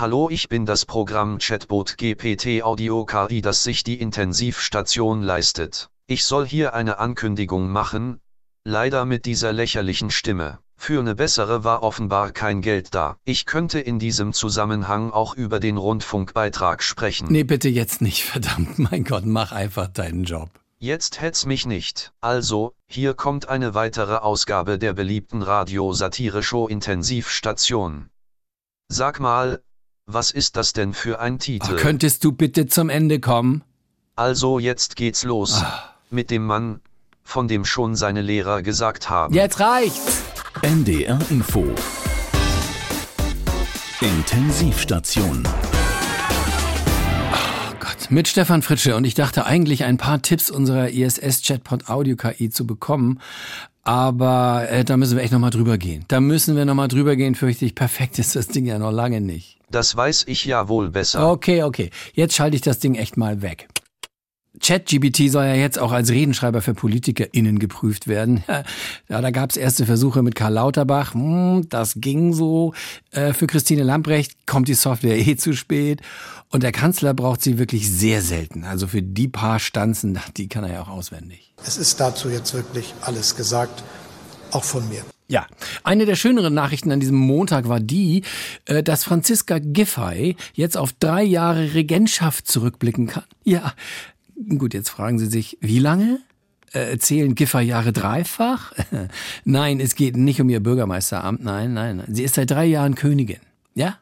Hallo, ich bin das Programm Chatbot GPT Audio KI, das sich die Intensivstation leistet. Ich soll hier eine Ankündigung machen, leider mit dieser lächerlichen Stimme. Für eine bessere war offenbar kein Geld da. Ich könnte in diesem Zusammenhang auch über den Rundfunkbeitrag sprechen. Nee, bitte jetzt nicht, verdammt, mein Gott, mach einfach deinen Job. Jetzt hetz mich nicht. Also, hier kommt eine weitere Ausgabe der beliebten Radio-Satire-Show Intensivstation. Sag mal, was ist das denn für ein Titel? Oh, könntest du bitte zum Ende kommen? Also jetzt geht's los. Ah. Mit dem Mann, von dem schon seine Lehrer gesagt haben. Jetzt reicht's! NDR Info. Intensivstation. Oh Gott, mit Stefan Fritsche und ich dachte eigentlich ein paar Tipps unserer ISS-Chatbot Audio-KI zu bekommen. Aber äh, da müssen wir echt nochmal drüber gehen. Da müssen wir nochmal drüber gehen, fürchte ich. Perfekt ist das Ding ja noch lange nicht. Das weiß ich ja wohl besser. Okay, okay. Jetzt schalte ich das Ding echt mal weg. ChatGPT soll ja jetzt auch als Redenschreiber für PolitikerInnen geprüft werden. Ja, da gab es erste Versuche mit Karl Lauterbach. Hm, das ging so. Äh, für Christine Lamprecht kommt die Software eh zu spät. Und der Kanzler braucht sie wirklich sehr selten. Also für die paar Stanzen, die kann er ja auch auswendig. Es ist dazu jetzt wirklich alles gesagt, auch von mir. Ja, eine der schöneren Nachrichten an diesem Montag war die, äh, dass Franziska Giffey jetzt auf drei Jahre Regentschaft zurückblicken kann. Ja, Gut, jetzt fragen Sie sich, wie lange? Äh, zählen Gifferjahre dreifach? nein, es geht nicht um Ihr Bürgermeisteramt. Nein, nein, nein. Sie ist seit drei Jahren Königin. Ja?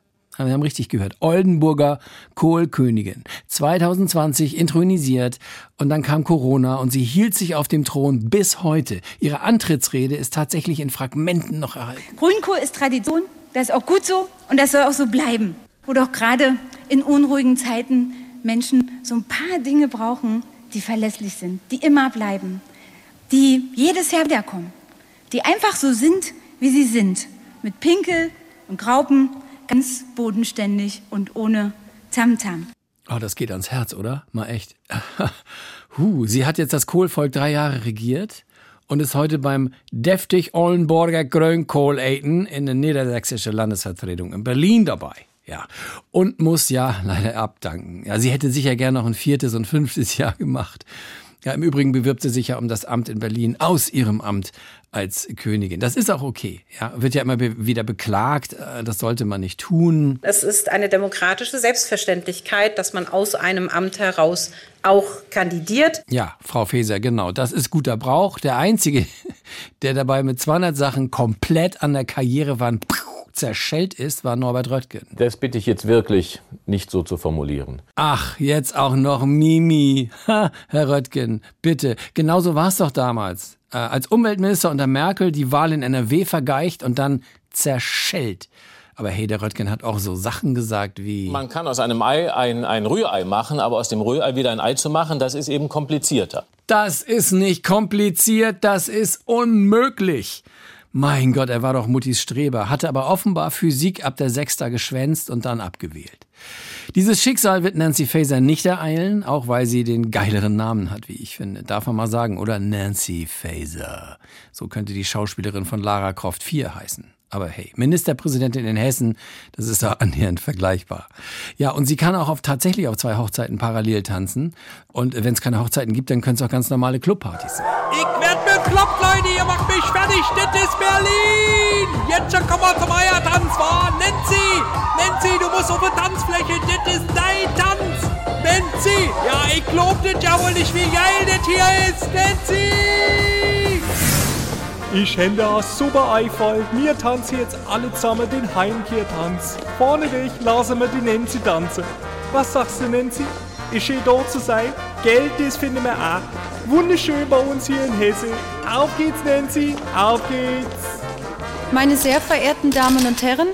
Wir haben richtig gehört. Oldenburger Kohlkönigin. 2020 intronisiert und dann kam Corona und sie hielt sich auf dem Thron bis heute. Ihre Antrittsrede ist tatsächlich in Fragmenten noch erhalten. Grünkohl ist Tradition, das ist auch gut so und das soll auch so bleiben. Wo doch gerade in unruhigen Zeiten Menschen so ein paar Dinge brauchen, die verlässlich sind, die immer bleiben, die jedes Jahr wiederkommen, die einfach so sind, wie sie sind, mit Pinkel und Graupen, ganz bodenständig und ohne Tamtam. -Tam. Oh, das geht ans Herz, oder? Mal echt. huh, sie hat jetzt das Kohlvolk drei Jahre regiert und ist heute beim deftig Ollenborger Grönkohl in der niedersächsischen Landesvertretung in Berlin dabei. Ja. Und muss ja leider abdanken. Ja, sie hätte sicher gern noch ein viertes und fünftes Jahr gemacht. Ja, im Übrigen bewirbt sie sich ja um das Amt in Berlin aus ihrem Amt als Königin. Das ist auch okay. Ja, wird ja immer be wieder beklagt. Äh, das sollte man nicht tun. Es ist eine demokratische Selbstverständlichkeit, dass man aus einem Amt heraus auch kandidiert. Ja, Frau Faeser, genau. Das ist guter Brauch. Der einzige, der dabei mit 200 Sachen komplett an der Karrierewand zerschellt ist, war Norbert Röttgen. Das bitte ich jetzt wirklich nicht so zu formulieren. Ach, jetzt auch noch Mimi. Ha, Herr Röttgen, bitte. Genauso war es doch damals. Äh, als Umweltminister unter Merkel die Wahl in NRW vergeicht und dann zerschellt. Aber hey, der Röttgen hat auch so Sachen gesagt wie... Man kann aus einem Ei ein, ein Rührei machen, aber aus dem Rührei wieder ein Ei zu machen, das ist eben komplizierter. Das ist nicht kompliziert, das ist unmöglich. Mein Gott, er war doch Muttis Streber, hatte aber offenbar Physik ab der Sechster geschwänzt und dann abgewählt. Dieses Schicksal wird Nancy Faeser nicht ereilen, auch weil sie den geileren Namen hat, wie ich finde. Darf man mal sagen, oder Nancy Faeser. So könnte die Schauspielerin von Lara Croft 4 heißen. Aber hey, Ministerpräsidentin in Hessen, das ist da annähernd vergleichbar. Ja, und sie kann auch auf, tatsächlich auf zwei Hochzeiten parallel tanzen. Und wenn es keine Hochzeiten gibt, dann können es auch ganz normale Clubpartys sein. Ich werd bekloppt, Leute, ihr mich fertig, das ist Berlin! Jetzt schon kommen wir zum Eiertanz, wa? Nancy! Nancy, du musst auf die Tanzfläche, das ist dein Tanz! Nancy! Ja, ich glaub das ja wohl nicht, wie geil das hier ist! Nancy! Ich hätte ein super Einfall. Wir tanzen jetzt alle zusammen den Heimkehrtanz. Vorne weg lassen wir die Nancy tanzen. Was sagst du, Nancy? Ist schön da zu sein? Geld, das finden wir auch. Wunderschön bei uns hier in Hesse. Auf geht's, Nancy. Auf geht's. Meine sehr verehrten Damen und Herren,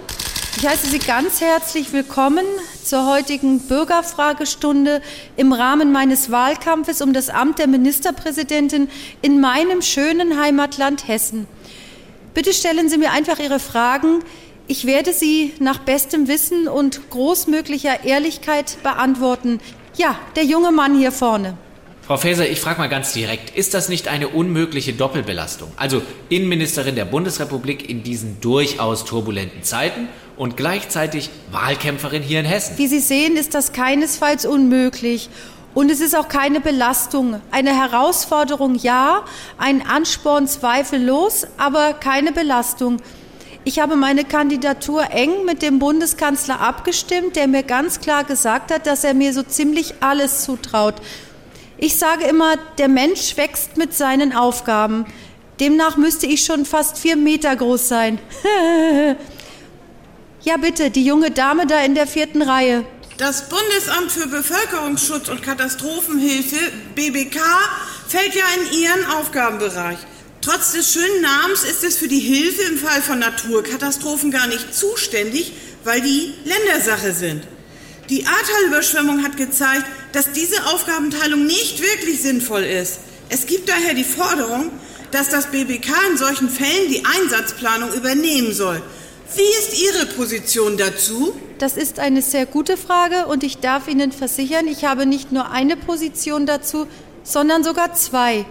ich heiße Sie ganz herzlich willkommen zur heutigen Bürgerfragestunde im Rahmen meines Wahlkampfes um das Amt der Ministerpräsidentin in meinem schönen Heimatland Hessen. Bitte stellen Sie mir einfach Ihre Fragen. Ich werde sie nach bestem Wissen und großmöglicher Ehrlichkeit beantworten. Ja, der junge Mann hier vorne. Frau Faeser, ich frage mal ganz direkt, ist das nicht eine unmögliche Doppelbelastung? Also Innenministerin der Bundesrepublik in diesen durchaus turbulenten Zeiten und gleichzeitig Wahlkämpferin hier in Hessen. Wie Sie sehen, ist das keinesfalls unmöglich. Und es ist auch keine Belastung. Eine Herausforderung ja, ein Ansporn zweifellos, aber keine Belastung. Ich habe meine Kandidatur eng mit dem Bundeskanzler abgestimmt, der mir ganz klar gesagt hat, dass er mir so ziemlich alles zutraut. Ich sage immer, der Mensch wächst mit seinen Aufgaben. Demnach müsste ich schon fast vier Meter groß sein. ja, bitte, die junge Dame da in der vierten Reihe. Das Bundesamt für Bevölkerungsschutz und Katastrophenhilfe, BBK, fällt ja in Ihren Aufgabenbereich. Trotz des schönen Namens ist es für die Hilfe im Fall von Naturkatastrophen gar nicht zuständig, weil die Ländersache sind. Die Ahrtal-Überschwemmung hat gezeigt, dass diese Aufgabenteilung nicht wirklich sinnvoll ist. Es gibt daher die Forderung, dass das BBK in solchen Fällen die Einsatzplanung übernehmen soll. Wie ist Ihre Position dazu? Das ist eine sehr gute Frage und ich darf Ihnen versichern, ich habe nicht nur eine Position dazu, sondern sogar zwei.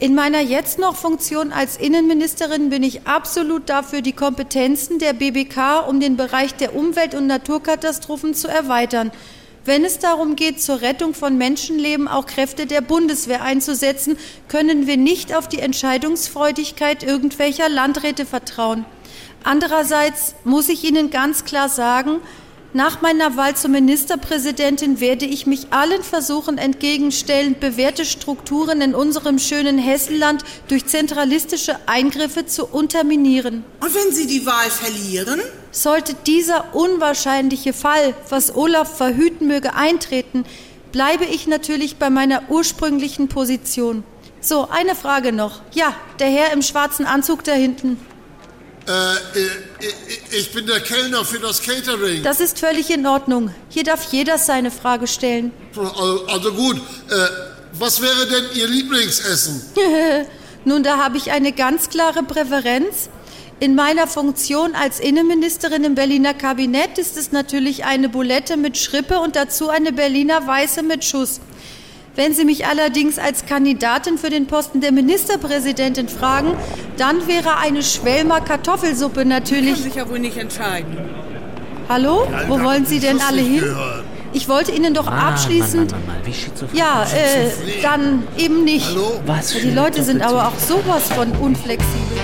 In meiner jetzt noch Funktion als Innenministerin bin ich absolut dafür, die Kompetenzen der BBK um den Bereich der Umwelt- und Naturkatastrophen zu erweitern. Wenn es darum geht, zur Rettung von Menschenleben auch Kräfte der Bundeswehr einzusetzen, können wir nicht auf die Entscheidungsfreudigkeit irgendwelcher Landräte vertrauen. Andererseits muss ich Ihnen ganz klar sagen, nach meiner Wahl zur Ministerpräsidentin werde ich mich allen Versuchen entgegenstellen, bewährte Strukturen in unserem schönen Hessenland durch zentralistische Eingriffe zu unterminieren. Und wenn Sie die Wahl verlieren? Sollte dieser unwahrscheinliche Fall, was Olaf verhüten möge, eintreten, bleibe ich natürlich bei meiner ursprünglichen Position. So, eine Frage noch. Ja, der Herr im schwarzen Anzug da hinten. Äh, ich bin der Kellner für das Catering. Das ist völlig in Ordnung. Hier darf jeder seine Frage stellen. Also gut. Äh, was wäre denn Ihr Lieblingsessen? Nun, da habe ich eine ganz klare Präferenz. In meiner Funktion als Innenministerin im Berliner Kabinett ist es natürlich eine Boulette mit Schrippe und dazu eine Berliner Weiße mit Schuss. Wenn Sie mich allerdings als Kandidatin für den Posten der Ministerpräsidentin fragen, dann wäre eine Schwelmer Kartoffelsuppe natürlich. Kann sich ja wohl nicht entscheiden. Hallo? Wo wollen Sie denn alle hin? Ich wollte Ihnen doch abschließend. Mann, Mann, Mann, wie. Ja, äh, dann eben nicht. Hallo? Was Die Leute sind aber auch sowas von unflexibel.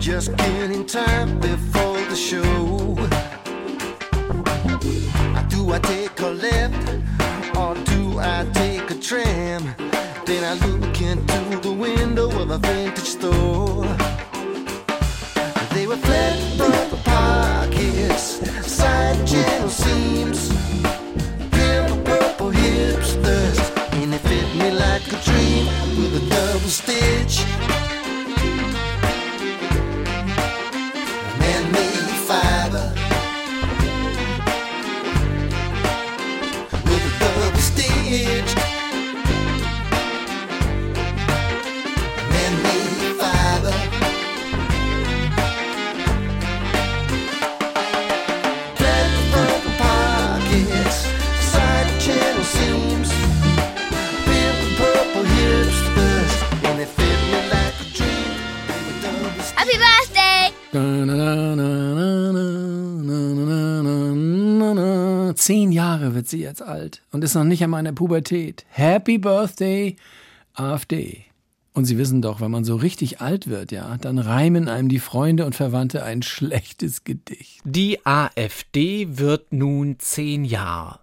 Just getting time before the show. Do I take a left or do I take a tram? Then I look into the window of a vintage store. Sie jetzt alt und ist noch nicht an meiner Pubertät. Happy Birthday, AfD. Und Sie wissen doch, wenn man so richtig alt wird, ja, dann reimen einem die Freunde und Verwandte ein schlechtes Gedicht. Die AfD wird nun zehn Jahre.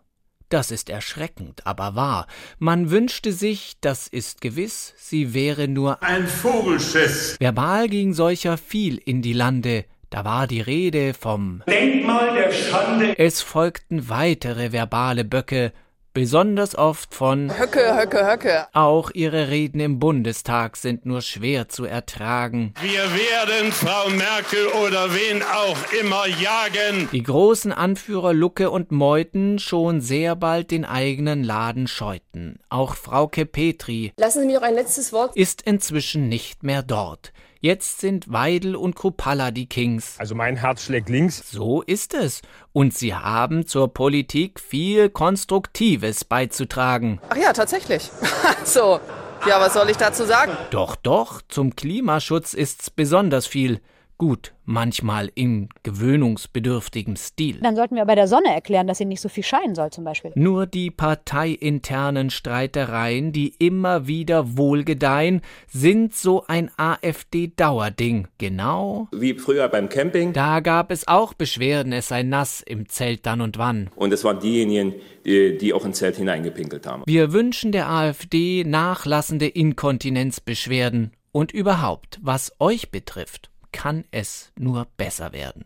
Das ist erschreckend, aber wahr. Man wünschte sich, das ist gewiss, sie wäre nur ein Vogelschiss. Verbal ging solcher viel in die Lande, da war die Rede vom Denkmal der Schande. Es folgten weitere verbale Böcke, besonders oft von Höcke, Höcke, Höcke. Auch ihre Reden im Bundestag sind nur schwer zu ertragen. Wir werden Frau Merkel oder wen auch immer jagen. Die großen Anführer Lucke und Meuthen schon sehr bald den eigenen Laden scheuten. Auch Frauke Petri Lassen Sie mir noch ein letztes Wort. ist inzwischen nicht mehr dort. Jetzt sind Weidel und Krupalla die Kings. Also mein Herz schlägt links. So ist es. Und sie haben zur Politik viel Konstruktives beizutragen. Ach ja, tatsächlich. so, ja, was soll ich dazu sagen? Doch, doch, zum Klimaschutz ist's besonders viel. Gut, manchmal in gewöhnungsbedürftigem Stil. Dann sollten wir bei der Sonne erklären, dass sie nicht so viel scheinen soll, zum Beispiel. Nur die parteiinternen Streitereien, die immer wieder wohlgedeihen, sind so ein AfD-Dauerding. Genau. Wie früher beim Camping. Da gab es auch Beschwerden, es sei nass im Zelt dann und wann. Und es waren diejenigen, die, die auch ins Zelt hineingepinkelt haben. Wir wünschen der AfD nachlassende Inkontinenzbeschwerden und überhaupt, was euch betrifft kann es nur besser werden.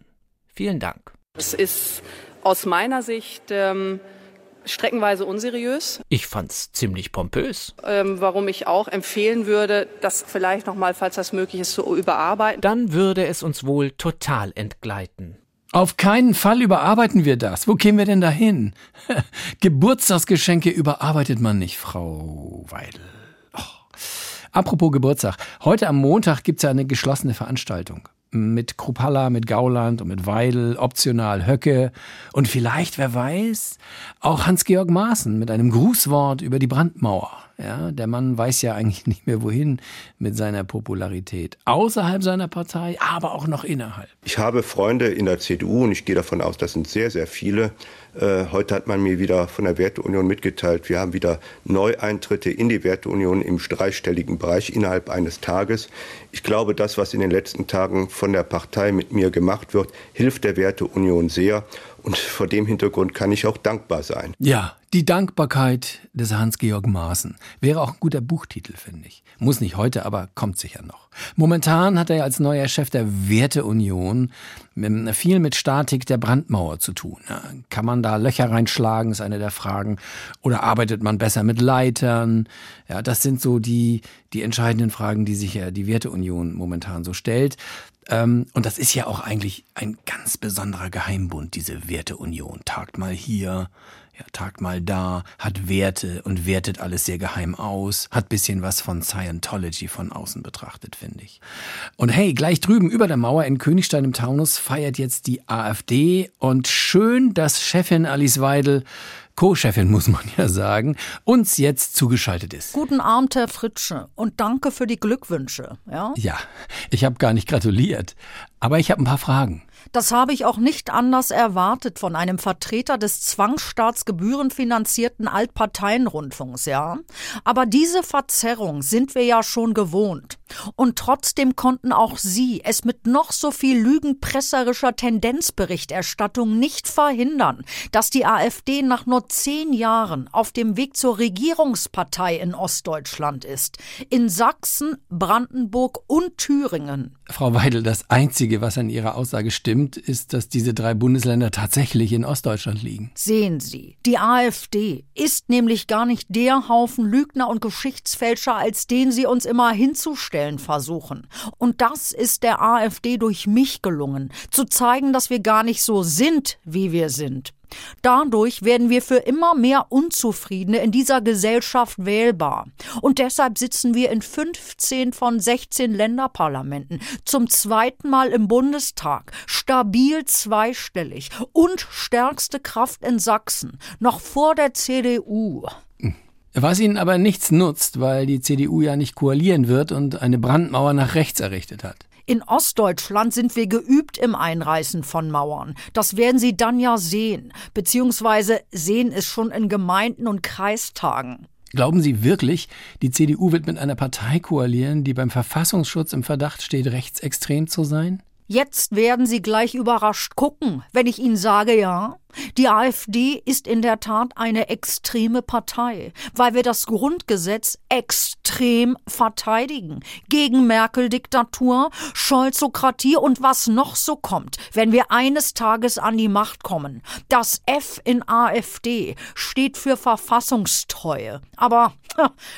Vielen Dank. Es ist aus meiner Sicht ähm, streckenweise unseriös. Ich fand's ziemlich pompös. Ähm, warum ich auch empfehlen würde, das vielleicht nochmal, falls das möglich ist, zu überarbeiten. Dann würde es uns wohl total entgleiten. Auf keinen Fall überarbeiten wir das. Wo kämen wir denn dahin? Geburtstagsgeschenke überarbeitet man nicht, Frau Weidel. Apropos Geburtstag. Heute am Montag gibt's ja eine geschlossene Veranstaltung. Mit Krupalla, mit Gauland und mit Weidel, optional Höcke und vielleicht, wer weiß, auch Hans-Georg Maaßen mit einem Grußwort über die Brandmauer. Ja, der Mann weiß ja eigentlich nicht mehr wohin mit seiner Popularität. Außerhalb seiner Partei, aber auch noch innerhalb. Ich habe Freunde in der CDU und ich gehe davon aus, das sind sehr, sehr viele. Äh, heute hat man mir wieder von der Werteunion mitgeteilt, wir haben wieder Neueintritte in die Werteunion im dreistelligen Bereich innerhalb eines Tages. Ich glaube, das, was in den letzten Tagen von der Partei mit mir gemacht wird, hilft der Werteunion sehr. Und vor dem Hintergrund kann ich auch dankbar sein. Ja, die Dankbarkeit des Hans-Georg Maaßen wäre auch ein guter Buchtitel, finde ich. Muss nicht heute, aber kommt sicher noch. Momentan hat er als neuer Chef der Werteunion viel mit Statik der Brandmauer zu tun. Kann man da Löcher reinschlagen, ist eine der Fragen. Oder arbeitet man besser mit Leitern? Ja, das sind so die, die entscheidenden Fragen, die sich ja die Werteunion momentan so stellt. Ähm, und das ist ja auch eigentlich ein ganz besonderer Geheimbund, diese Werteunion. Tagt mal hier, ja, tagt mal da, hat Werte und wertet alles sehr geheim aus, hat bisschen was von Scientology von außen betrachtet, finde ich. Und hey, gleich drüben über der Mauer in Königstein im Taunus feiert jetzt die AfD und schön, dass Chefin Alice Weidel Co-Chefin, muss man ja sagen, uns jetzt zugeschaltet ist. Guten Abend, Herr Fritsche, und danke für die Glückwünsche. Ja, ja ich habe gar nicht gratuliert, aber ich habe ein paar Fragen. Das habe ich auch nicht anders erwartet von einem Vertreter des zwangsstaatsgebührenfinanzierten Altparteienrundfunks, ja. Aber diese Verzerrung sind wir ja schon gewohnt. Und trotzdem konnten auch Sie es mit noch so viel lügenpresserischer Tendenzberichterstattung nicht verhindern, dass die AfD nach nur zehn Jahren auf dem Weg zur Regierungspartei in Ostdeutschland ist. In Sachsen, Brandenburg und Thüringen. Frau Weidel, das Einzige, was an Ihrer Aussage stimmt, ist, dass diese drei Bundesländer tatsächlich in Ostdeutschland liegen. Sehen Sie, die AfD ist nämlich gar nicht der Haufen Lügner und Geschichtsfälscher, als den sie uns immer hinzustellen versuchen. Und das ist der AfD durch mich gelungen, zu zeigen, dass wir gar nicht so sind, wie wir sind. Dadurch werden wir für immer mehr Unzufriedene in dieser Gesellschaft wählbar. Und deshalb sitzen wir in 15 von 16 Länderparlamenten, zum zweiten Mal im Bundestag, stabil zweistellig und stärkste Kraft in Sachsen, noch vor der CDU. Was ihnen aber nichts nutzt, weil die CDU ja nicht koalieren wird und eine Brandmauer nach rechts errichtet hat. In Ostdeutschland sind wir geübt im Einreißen von Mauern. Das werden Sie dann ja sehen, beziehungsweise sehen es schon in Gemeinden und Kreistagen. Glauben Sie wirklich, die CDU wird mit einer Partei koalieren, die beim Verfassungsschutz im Verdacht steht, rechtsextrem zu sein? Jetzt werden Sie gleich überrascht gucken, wenn ich Ihnen sage, ja. Die AfD ist in der Tat eine extreme Partei, weil wir das Grundgesetz extrem verteidigen. Gegen Merkel-Diktatur, Scholzokratie und was noch so kommt, wenn wir eines Tages an die Macht kommen. Das F in AfD steht für Verfassungstreue. Aber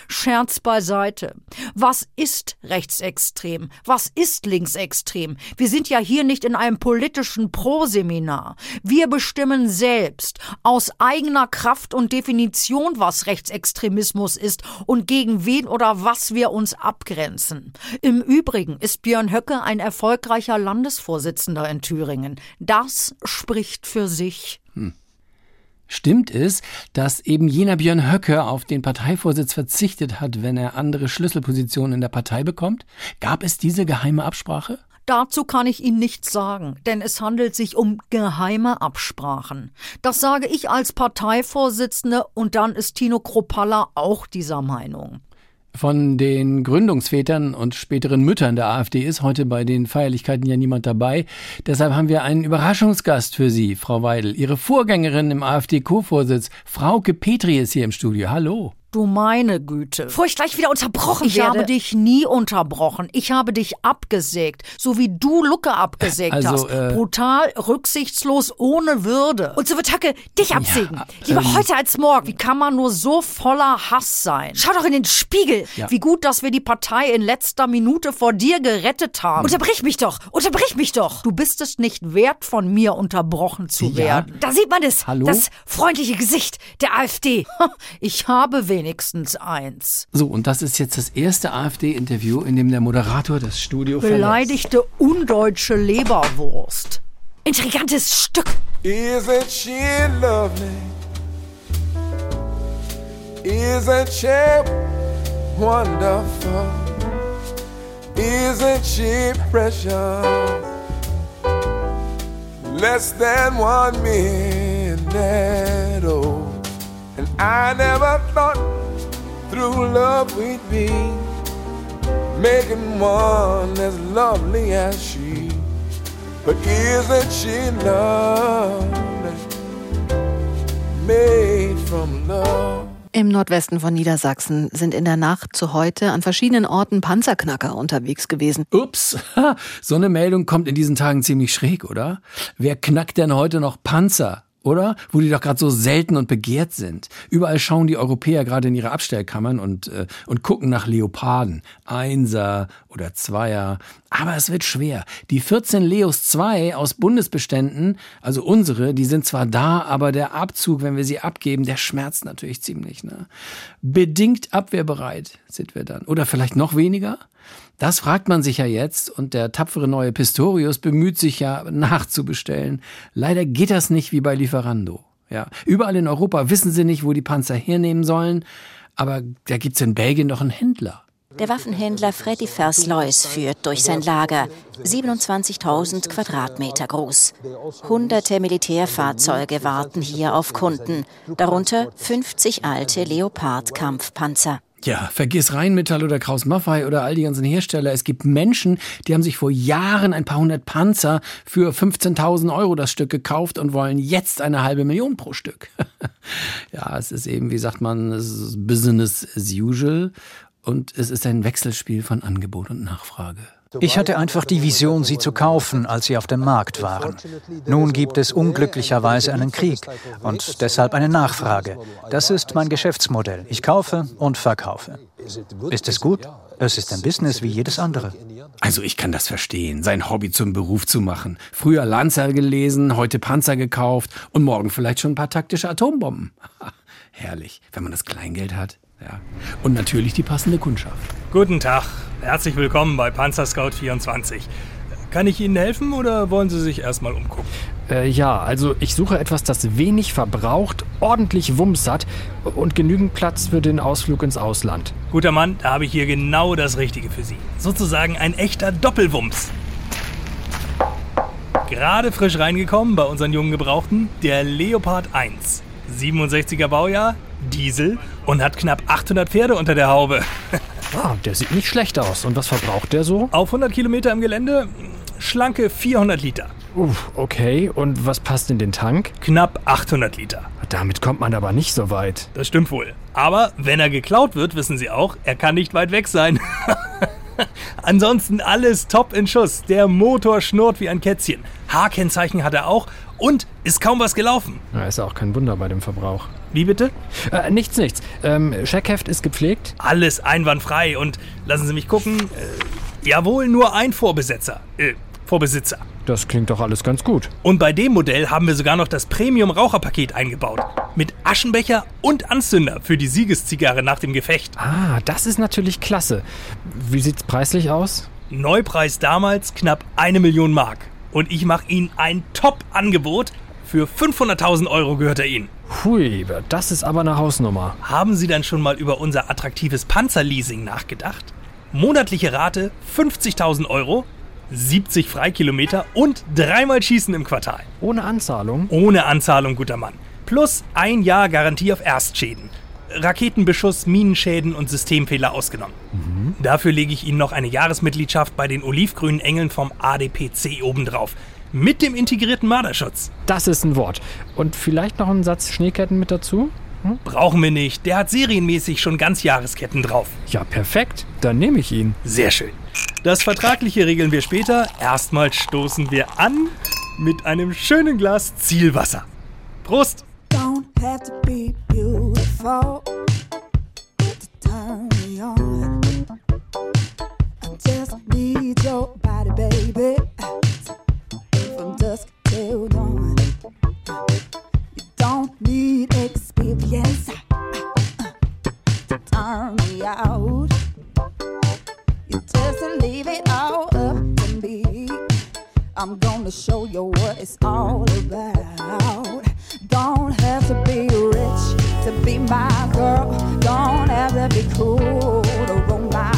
Scherz beiseite. Was ist rechtsextrem? Was ist linksextrem? Wir sind ja hier nicht in einem politischen Proseminar. Wir bestimmen selbst aus eigener Kraft und Definition, was Rechtsextremismus ist und gegen wen oder was wir uns abgrenzen. Im Übrigen ist Björn Höcke ein erfolgreicher Landesvorsitzender in Thüringen. Das spricht für sich. Hm. Stimmt es, dass eben jener Björn Höcke auf den Parteivorsitz verzichtet hat, wenn er andere Schlüsselpositionen in der Partei bekommt? Gab es diese geheime Absprache? Dazu kann ich Ihnen nichts sagen, denn es handelt sich um geheime Absprachen. Das sage ich als Parteivorsitzende und dann ist Tino Kropalla auch dieser Meinung. Von den Gründungsvätern und späteren Müttern der AfD ist heute bei den Feierlichkeiten ja niemand dabei. Deshalb haben wir einen Überraschungsgast für Sie, Frau Weidel. Ihre Vorgängerin im AfD-Co-Vorsitz, Frauke Petri, ist hier im Studio. Hallo. Du meine Güte. Bevor ich gleich wieder unterbrochen ich werde. Ich habe dich nie unterbrochen. Ich habe dich abgesägt. So wie du Lucke abgesägt also, hast. Äh, Brutal, rücksichtslos, ohne Würde. Und so wird Hacke dich absägen. Ja, Lieber ähm, heute als morgen. Wie kann man nur so voller Hass sein? Schau doch in den Spiegel. Ja. Wie gut, dass wir die Partei in letzter Minute vor dir gerettet haben. Unterbrich mich doch. Unterbrich mich doch. Du bist es nicht wert, von mir unterbrochen zu ja. werden. Da sieht man es. Hallo? Das freundliche Gesicht der AfD. Ich habe wenigstens ein. So, und das ist jetzt das erste AfD-Interview, in dem der Moderator das Studio Beleidigte verlässt. undeutsche Leberwurst. Intrigantes Stück. Isn't she lovely? Isn't she wonderful? Isn't she precious? Less than one minute old. And I never thought through love we'd be making one as lovely as she. But isn't she lovely? Made from love. Im Nordwesten von Niedersachsen sind in der Nacht zu heute an verschiedenen Orten Panzerknacker unterwegs gewesen. Ups, so eine Meldung kommt in diesen Tagen ziemlich schräg, oder? Wer knackt denn heute noch Panzer? Oder? Wo die doch gerade so selten und begehrt sind. Überall schauen die Europäer gerade in ihre Abstellkammern und, äh, und gucken nach Leoparden. Einser oder Zweier. Aber es wird schwer. Die 14 Leos 2 aus Bundesbeständen, also unsere, die sind zwar da, aber der Abzug, wenn wir sie abgeben, der schmerzt natürlich ziemlich. Ne? Bedingt abwehrbereit sind wir dann. Oder vielleicht noch weniger? Das fragt man sich ja jetzt und der tapfere neue Pistorius bemüht sich ja nachzubestellen. Leider geht das nicht wie bei Lieferando. Ja, überall in Europa wissen sie nicht, wo die Panzer hernehmen sollen, aber da gibt's in Belgien doch einen Händler. Der Waffenhändler Freddy Verslois führt durch sein Lager, 27.000 Quadratmeter groß. Hunderte Militärfahrzeuge warten hier auf Kunden, darunter 50 alte Leopard-Kampfpanzer. Ja, vergiss Rheinmetall oder Kraus Maffei oder all die ganzen Hersteller. Es gibt Menschen, die haben sich vor Jahren ein paar hundert Panzer für 15.000 Euro das Stück gekauft und wollen jetzt eine halbe Million pro Stück. ja, es ist eben, wie sagt man, Business as usual und es ist ein Wechselspiel von Angebot und Nachfrage. Ich hatte einfach die Vision, sie zu kaufen, als sie auf dem Markt waren. Nun gibt es unglücklicherweise einen Krieg und deshalb eine Nachfrage. Das ist mein Geschäftsmodell. Ich kaufe und verkaufe. Ist es gut? Es ist ein Business wie jedes andere. Also ich kann das verstehen, sein Hobby zum Beruf zu machen. Früher Lanzer gelesen, heute Panzer gekauft und morgen vielleicht schon ein paar taktische Atombomben. Herrlich, wenn man das Kleingeld hat. Ja. Und natürlich die passende Kundschaft. Guten Tag, herzlich willkommen bei Panzer Scout 24. Kann ich Ihnen helfen oder wollen Sie sich erstmal umgucken? Äh, ja, also ich suche etwas, das wenig verbraucht, ordentlich Wumms hat und genügend Platz für den Ausflug ins Ausland. Guter Mann, da habe ich hier genau das Richtige für Sie. Sozusagen ein echter Doppelwumms. Gerade frisch reingekommen bei unseren jungen Gebrauchten, der Leopard 1. 67er Baujahr, Diesel und hat knapp 800 Pferde unter der Haube. ah, der sieht nicht schlecht aus. Und was verbraucht der so? Auf 100 Kilometer im Gelände schlanke 400 Liter. Uff, okay. Und was passt in den Tank? Knapp 800 Liter. Damit kommt man aber nicht so weit. Das stimmt wohl. Aber wenn er geklaut wird, wissen Sie auch, er kann nicht weit weg sein. Ansonsten alles top in Schuss. Der Motor schnurrt wie ein Kätzchen. H-Kennzeichen hat er auch und ist kaum was gelaufen. Ja, ist auch kein Wunder bei dem Verbrauch. Wie bitte? Äh, nichts, nichts. Ähm, Scheckheft ist gepflegt? Alles einwandfrei und lassen Sie mich gucken. Äh, jawohl, nur ein Vorbesitzer. Äh, Vorbesitzer. Das klingt doch alles ganz gut. Und bei dem Modell haben wir sogar noch das Premium-Raucherpaket eingebaut. Mit Aschenbecher und Anzünder für die Siegeszigarre nach dem Gefecht. Ah, das ist natürlich klasse. Wie sieht's preislich aus? Neupreis damals knapp eine Million Mark. Und ich mache Ihnen ein Top-Angebot. Für 500.000 Euro gehört er Ihnen. Hui, das ist aber eine Hausnummer. Haben Sie dann schon mal über unser attraktives Panzerleasing nachgedacht? Monatliche Rate 50.000 Euro, 70 Freikilometer und dreimal Schießen im Quartal. Ohne Anzahlung? Ohne Anzahlung, guter Mann. Plus ein Jahr Garantie auf Erstschäden. Raketenbeschuss, Minenschäden und Systemfehler ausgenommen. Mhm. Dafür lege ich Ihnen noch eine Jahresmitgliedschaft bei den olivgrünen Engeln vom ADPC obendrauf. Mit dem integrierten Marderschutz. Das ist ein Wort. Und vielleicht noch einen Satz Schneeketten mit dazu? Hm? Brauchen wir nicht. Der hat serienmäßig schon ganz Jahresketten drauf. Ja, perfekt. Dann nehme ich ihn. Sehr schön. Das Vertragliche regeln wir später. Erstmal stoßen wir an mit einem schönen Glas Zielwasser. Prost! Don't have to be beautiful to turn me on. I just need your body, baby, from dusk till dawn. You don't need experience to turn me out. You just leave it all up to me. I'm gonna show you what it's all about. Don't have to be rich to be my girl. Don't have to be cool to roll my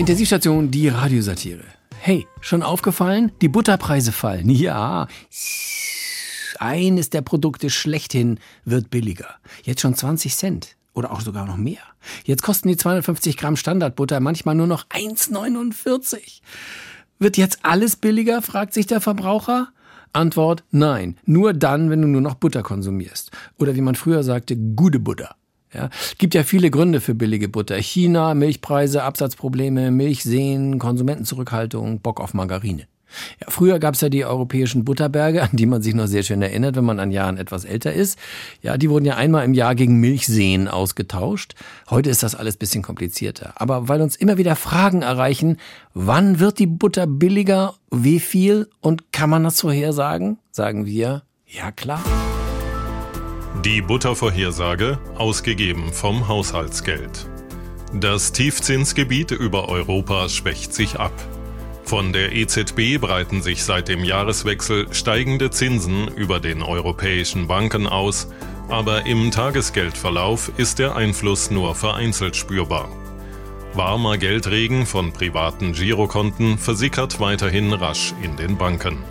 Intensivstation, die Radiosatire. Hey, schon aufgefallen? Die Butterpreise fallen. Ja. Eines der Produkte schlechthin wird billiger. Jetzt schon 20 Cent. Oder auch sogar noch mehr. Jetzt kosten die 250 Gramm Standardbutter manchmal nur noch 1,49. Wird jetzt alles billiger, fragt sich der Verbraucher? Antwort, nein. Nur dann, wenn du nur noch Butter konsumierst. Oder wie man früher sagte, gute Butter. Ja, gibt ja viele Gründe für billige Butter. China, Milchpreise, Absatzprobleme, Milchseen, Konsumentenzurückhaltung, Bock auf Margarine. Ja, früher gab's ja die europäischen Butterberge, an die man sich noch sehr schön erinnert, wenn man an Jahren etwas älter ist. Ja, die wurden ja einmal im Jahr gegen Milchseen ausgetauscht. Heute ist das alles bisschen komplizierter. Aber weil uns immer wieder Fragen erreichen, wann wird die Butter billiger, wie viel und kann man das vorhersagen, sagen wir, ja klar. Die Buttervorhersage, ausgegeben vom Haushaltsgeld. Das Tiefzinsgebiet über Europa schwächt sich ab. Von der EZB breiten sich seit dem Jahreswechsel steigende Zinsen über den europäischen Banken aus, aber im Tagesgeldverlauf ist der Einfluss nur vereinzelt spürbar. Warmer Geldregen von privaten Girokonten versickert weiterhin rasch in den Banken.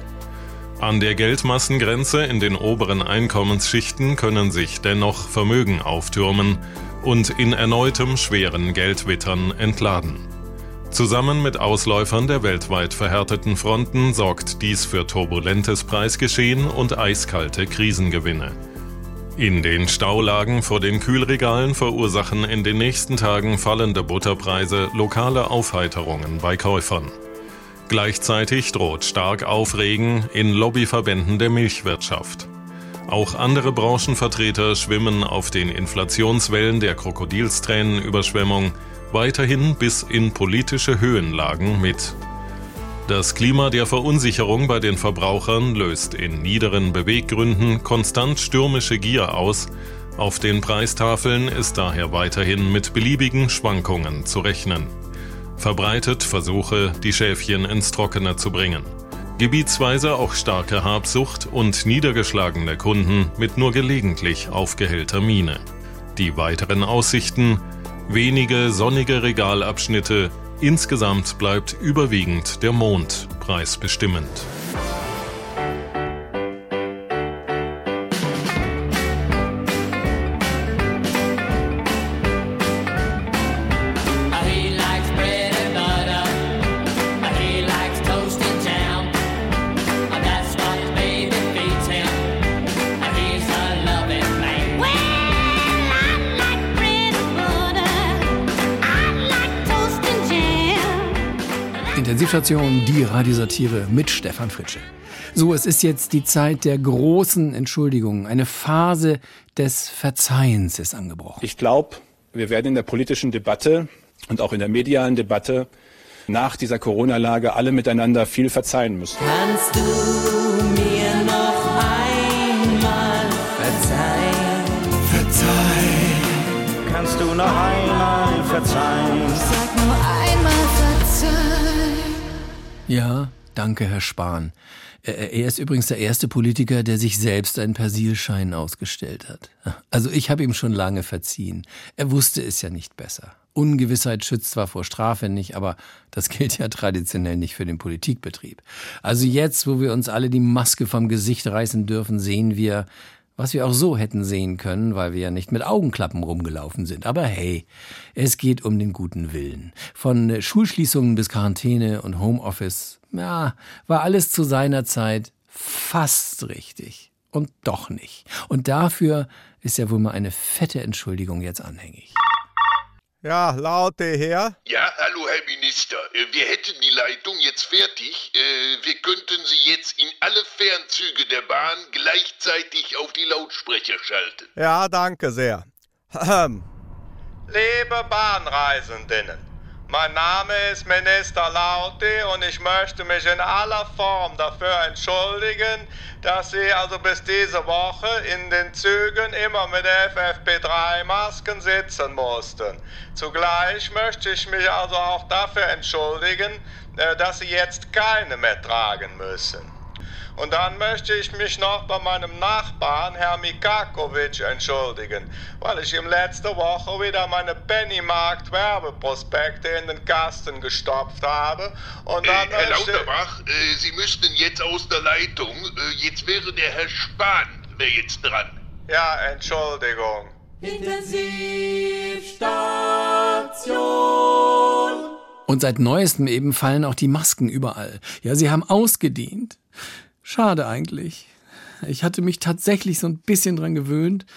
An der Geldmassengrenze in den oberen Einkommensschichten können sich dennoch Vermögen auftürmen und in erneutem schweren Geldwittern entladen. Zusammen mit Ausläufern der weltweit verhärteten Fronten sorgt dies für turbulentes Preisgeschehen und eiskalte Krisengewinne. In den Staulagen vor den Kühlregalen verursachen in den nächsten Tagen fallende Butterpreise lokale Aufheiterungen bei Käufern. Gleichzeitig droht stark Aufregen in Lobbyverbänden der Milchwirtschaft. Auch andere Branchenvertreter schwimmen auf den Inflationswellen der Krokodilstränenüberschwemmung weiterhin bis in politische Höhenlagen mit. Das Klima der Verunsicherung bei den Verbrauchern löst in niederen Beweggründen konstant stürmische Gier aus. Auf den Preistafeln ist daher weiterhin mit beliebigen Schwankungen zu rechnen. Verbreitet Versuche, die Schäfchen ins Trockene zu bringen. Gebietsweise auch starke Habsucht und niedergeschlagene Kunden mit nur gelegentlich aufgehellter Miene. Die weiteren Aussichten wenige sonnige Regalabschnitte, insgesamt bleibt überwiegend der Mond preisbestimmend. Intensivstation, die Radiosatire mit Stefan Fritsche. So, es ist jetzt die Zeit der großen Entschuldigungen. Eine Phase des Verzeihens ist angebrochen. Ich glaube, wir werden in der politischen Debatte und auch in der medialen Debatte nach dieser Corona-Lage alle miteinander viel verzeihen müssen. Kannst du mir noch einmal verzeihen? Verzeihen. Kannst du noch einmal verzeihen? Ja, danke, Herr Spahn. Er er ist übrigens der erste Politiker, der sich selbst einen Persilschein ausgestellt hat. Also ich habe ihm schon lange verziehen. Er wusste es ja nicht besser. Ungewissheit schützt zwar vor Strafe nicht, aber das gilt ja traditionell nicht für den Politikbetrieb. Also jetzt, wo wir uns alle die Maske vom Gesicht reißen dürfen, sehen wir, was wir auch so hätten sehen können, weil wir ja nicht mit Augenklappen rumgelaufen sind. Aber hey, es geht um den guten Willen. Von Schulschließungen bis Quarantäne und Homeoffice, ja, war alles zu seiner Zeit fast richtig. Und doch nicht. Und dafür ist ja wohl mal eine fette Entschuldigung jetzt anhängig. Ja, laute her. Ja, hallo Herr Minister. Äh, Wir hätten die Leitung jetzt fertig. Äh, Wir könnten sie jetzt in alle Fernzüge der Bahn gleichzeitig auf die Lautsprecher schalten. Ja, danke sehr. Liebe Bahnreisenden, mein Name ist Minister Lauti und ich möchte mich in aller Form dafür entschuldigen, dass Sie also bis diese Woche in den Zügen immer mit FFP3-Masken sitzen mussten. Zugleich möchte ich mich also auch dafür entschuldigen, äh, dass Sie jetzt keine mehr tragen müssen. Und dann möchte ich mich noch bei meinem Nachbarn, Herr Mikakovic, entschuldigen, weil ich ihm letzte Woche wieder meine Pennymarkt-Werbeprospekte in den Kasten gestopft habe. Und Äh, dann Herr möchte- Lauterbach, äh, Sie müssten jetzt aus der Leitung. Äh, Jetzt wäre der Herr Spahn wäre jetzt dran. Ja, Entschuldigung. Intensivstation. Und seit neuestem eben fallen auch die Masken überall. Ja, sie haben ausgedient. Schade eigentlich. Ich hatte mich tatsächlich so ein bisschen dran gewöhnt.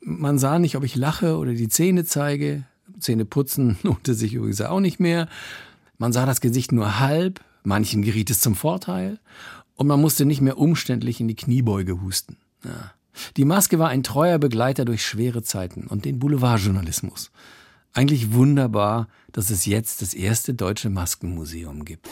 Man sah nicht, ob ich lache oder die Zähne zeige. Zähne putzen lohnte sich übrigens auch nicht mehr. Man sah das Gesicht nur halb. Manchen geriet es zum Vorteil. Und man musste nicht mehr umständlich in die Kniebeuge husten. Ja. Die Maske war ein treuer Begleiter durch schwere Zeiten und den Boulevardjournalismus. Eigentlich wunderbar, dass es jetzt das erste deutsche Maskenmuseum gibt.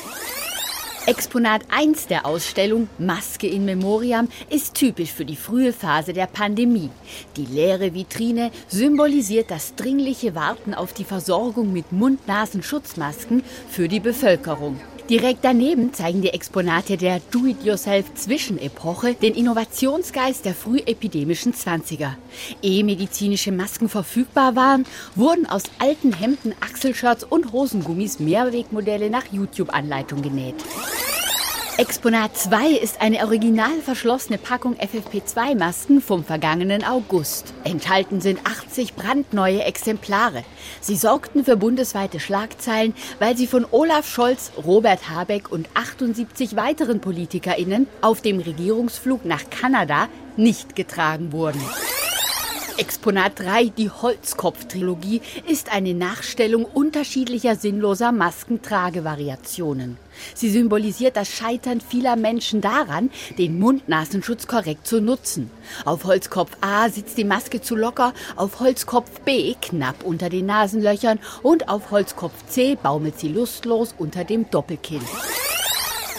Exponat 1 der Ausstellung Maske in Memoriam ist typisch für die frühe Phase der Pandemie. Die leere Vitrine symbolisiert das dringliche Warten auf die Versorgung mit Mund-Nasen-Schutzmasken für die Bevölkerung. Direkt daneben zeigen die Exponate der Do-it-yourself-Zwischenepoche den Innovationsgeist der frühepidemischen 20er. Ehe medizinische Masken verfügbar waren, wurden aus alten Hemden, Achselshirts und Hosengummis Mehrwegmodelle nach YouTube-Anleitung genäht. Exponat 2 ist eine original verschlossene Packung FFP2-Masken vom vergangenen August. Enthalten sind 80 brandneue Exemplare. Sie sorgten für bundesweite Schlagzeilen, weil sie von Olaf Scholz, Robert Habeck und 78 weiteren PolitikerInnen auf dem Regierungsflug nach Kanada nicht getragen wurden. Exponat 3, die Holzkopf-Trilogie, ist eine Nachstellung unterschiedlicher sinnloser Maskentragevariationen. Sie symbolisiert das Scheitern vieler Menschen daran, den Mund-Nasenschutz korrekt zu nutzen. Auf Holzkopf A sitzt die Maske zu locker, auf Holzkopf B knapp unter den Nasenlöchern und auf Holzkopf C baumelt sie lustlos unter dem Doppelkinn.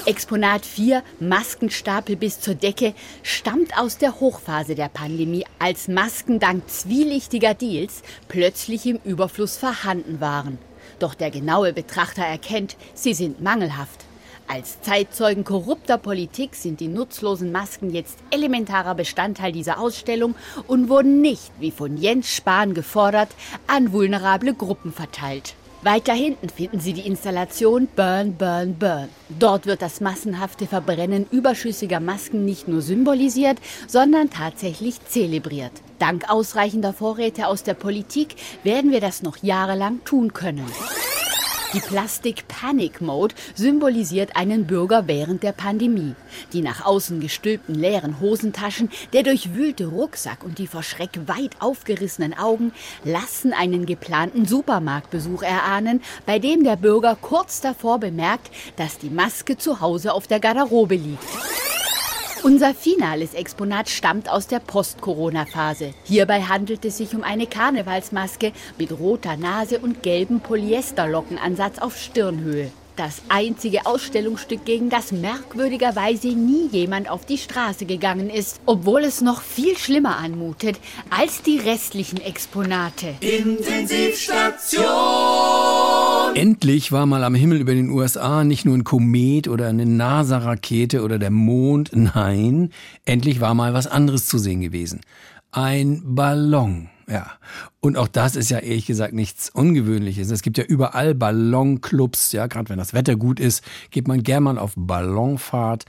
Exponat 4, Maskenstapel bis zur Decke, stammt aus der Hochphase der Pandemie, als Masken dank zwielichtiger Deals plötzlich im Überfluss vorhanden waren. Doch der genaue Betrachter erkennt, sie sind mangelhaft. Als Zeitzeugen korrupter Politik sind die nutzlosen Masken jetzt elementarer Bestandteil dieser Ausstellung und wurden nicht, wie von Jens Spahn gefordert, an vulnerable Gruppen verteilt. Weiter hinten finden Sie die Installation Burn, Burn, Burn. Dort wird das massenhafte Verbrennen überschüssiger Masken nicht nur symbolisiert, sondern tatsächlich zelebriert. Dank ausreichender Vorräte aus der Politik werden wir das noch jahrelang tun können. Die Plastik Panic Mode symbolisiert einen Bürger während der Pandemie. Die nach außen gestülpten leeren Hosentaschen, der durchwühlte Rucksack und die vor Schreck weit aufgerissenen Augen lassen einen geplanten Supermarktbesuch erahnen, bei dem der Bürger kurz davor bemerkt, dass die Maske zu Hause auf der Garderobe liegt. Unser finales Exponat stammt aus der Post-Corona-Phase. Hierbei handelt es sich um eine Karnevalsmaske mit roter Nase und gelbem Polyesterlockenansatz auf Stirnhöhe. Das einzige Ausstellungsstück, gegen das merkwürdigerweise nie jemand auf die Straße gegangen ist, obwohl es noch viel schlimmer anmutet als die restlichen Exponate. Intensivstation! Endlich war mal am Himmel über den USA nicht nur ein Komet oder eine NASA-Rakete oder der Mond, nein, endlich war mal was anderes zu sehen gewesen. Ein Ballon. Ja, und auch das ist ja ehrlich gesagt nichts Ungewöhnliches. Es gibt ja überall Ballonclubs, ja, gerade wenn das Wetter gut ist, geht man gern mal auf Ballonfahrt.